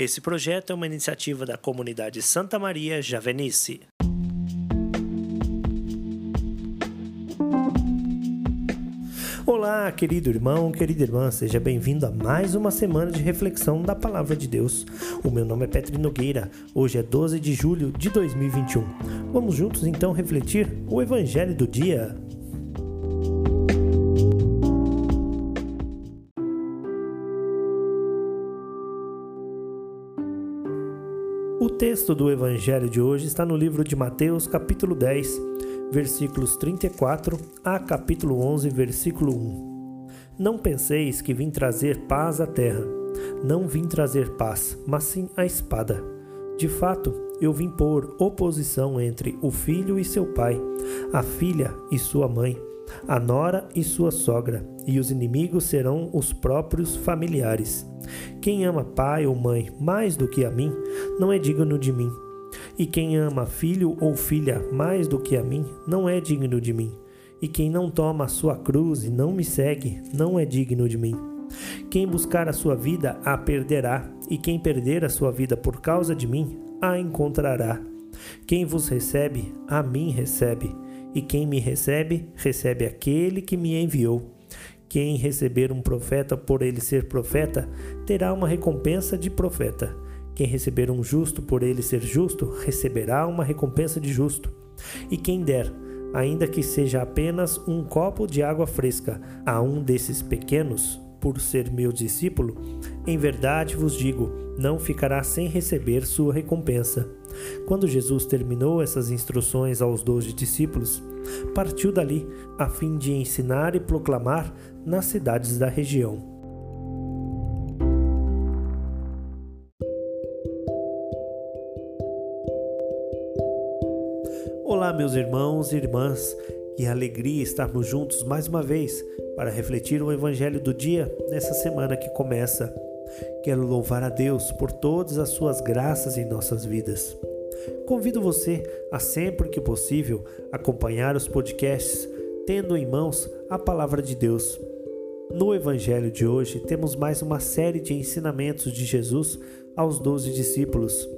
Esse projeto é uma iniciativa da comunidade Santa Maria Javenice. Olá, querido irmão, querida irmã, seja bem-vindo a mais uma semana de reflexão da Palavra de Deus. O meu nome é Petri Nogueira, hoje é 12 de julho de 2021. Vamos juntos então refletir o Evangelho do dia. Texto do Evangelho de hoje está no livro de Mateus, capítulo 10, versículos 34 a capítulo 11, versículo 1. Não penseis que vim trazer paz à terra. Não vim trazer paz, mas sim a espada. De fato, eu vim pôr oposição entre o filho e seu pai, a filha e sua mãe, a nora e sua sogra, e os inimigos serão os próprios familiares. Quem ama pai ou mãe mais do que a mim, não é digno de mim. E quem ama filho ou filha mais do que a mim, não é digno de mim. E quem não toma a sua cruz e não me segue, não é digno de mim. Quem buscar a sua vida, a perderá, e quem perder a sua vida por causa de mim, a encontrará. Quem vos recebe, a mim recebe, e quem me recebe, recebe aquele que me enviou. Quem receber um profeta por ele ser profeta, terá uma recompensa de profeta. Quem receber um justo por ele ser justo, receberá uma recompensa de justo. E quem der, ainda que seja apenas um copo de água fresca, a um desses pequenos, por ser meu discípulo, em verdade vos digo, não ficará sem receber sua recompensa. Quando Jesus terminou essas instruções aos doze discípulos, partiu dali a fim de ensinar e proclamar nas cidades da região. Olá, meus irmãos e irmãs, que alegria estarmos juntos mais uma vez para refletir o Evangelho do dia nessa semana que começa. Quero louvar a Deus por todas as suas graças em nossas vidas. Convido você a sempre que possível acompanhar os podcasts, tendo em mãos a palavra de Deus. No Evangelho de hoje, temos mais uma série de ensinamentos de Jesus aos doze discípulos.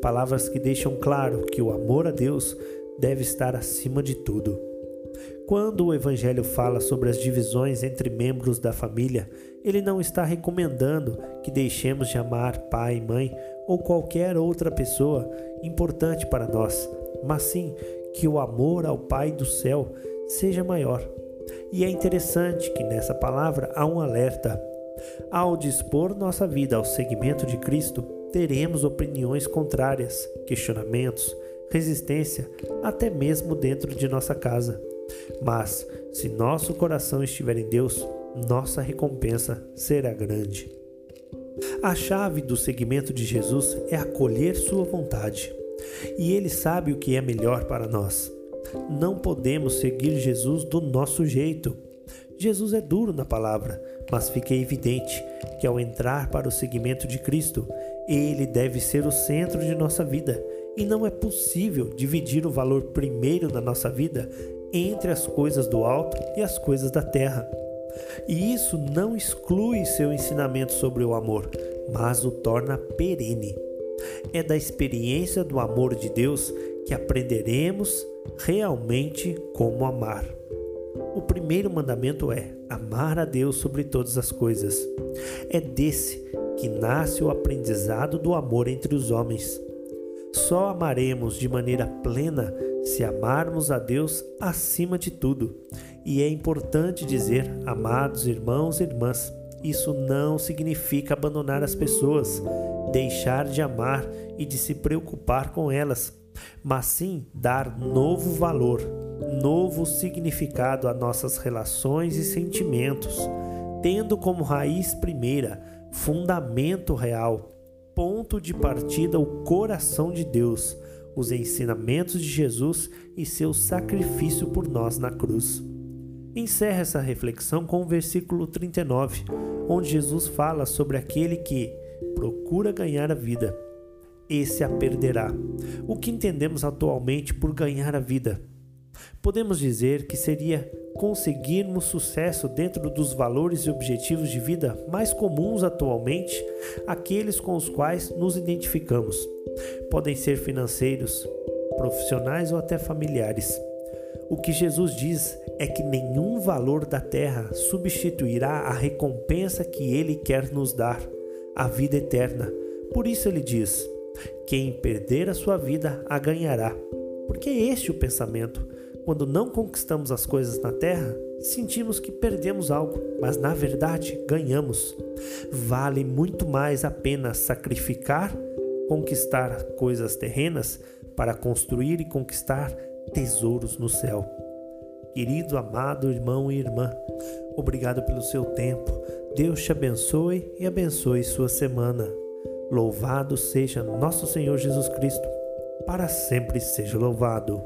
Palavras que deixam claro que o amor a Deus deve estar acima de tudo. Quando o Evangelho fala sobre as divisões entre membros da família, ele não está recomendando que deixemos de amar pai mãe ou qualquer outra pessoa importante para nós, mas sim que o amor ao Pai do céu seja maior. E é interessante que nessa palavra há um alerta. Ao dispor nossa vida ao seguimento de Cristo, teremos opiniões contrárias, questionamentos, resistência, até mesmo dentro de nossa casa. Mas, se nosso coração estiver em Deus, nossa recompensa será grande. A chave do seguimento de Jesus é acolher Sua vontade, e Ele sabe o que é melhor para nós. Não podemos seguir Jesus do nosso jeito. Jesus é duro na palavra, mas fica evidente que ao entrar para o seguimento de Cristo, Ele deve ser o centro de nossa vida e não é possível dividir o valor primeiro na nossa vida entre as coisas do alto e as coisas da terra. E isso não exclui seu ensinamento sobre o amor, mas o torna perene. É da experiência do amor de Deus que aprenderemos realmente como amar. O primeiro mandamento é amar a Deus sobre todas as coisas. É desse que nasce o aprendizado do amor entre os homens. Só amaremos de maneira plena se amarmos a Deus acima de tudo. E é importante dizer, amados irmãos e irmãs, isso não significa abandonar as pessoas, deixar de amar e de se preocupar com elas, mas sim dar novo valor, novo significado a nossas relações e sentimentos, tendo como raiz primeira, fundamento real, ponto de partida o coração de Deus, os ensinamentos de Jesus e seu sacrifício por nós na cruz. Encerra essa reflexão com o versículo 39, onde Jesus fala sobre aquele que procura ganhar a vida. Esse a perderá. O que entendemos atualmente por ganhar a vida? Podemos dizer que seria conseguirmos sucesso dentro dos valores e objetivos de vida mais comuns atualmente, aqueles com os quais nos identificamos. Podem ser financeiros, profissionais ou até familiares. O que Jesus diz é que nenhum valor da terra substituirá a recompensa que ele quer nos dar, a vida eterna. Por isso ele diz: quem perder a sua vida a ganhará. Porque é este o pensamento. Quando não conquistamos as coisas na terra, sentimos que perdemos algo, mas na verdade ganhamos. Vale muito mais a pena sacrificar, conquistar coisas terrenas para construir e conquistar tesouros no céu. Querido, amado irmão e irmã, obrigado pelo seu tempo. Deus te abençoe e abençoe sua semana. Louvado seja nosso Senhor Jesus Cristo, para sempre seja louvado.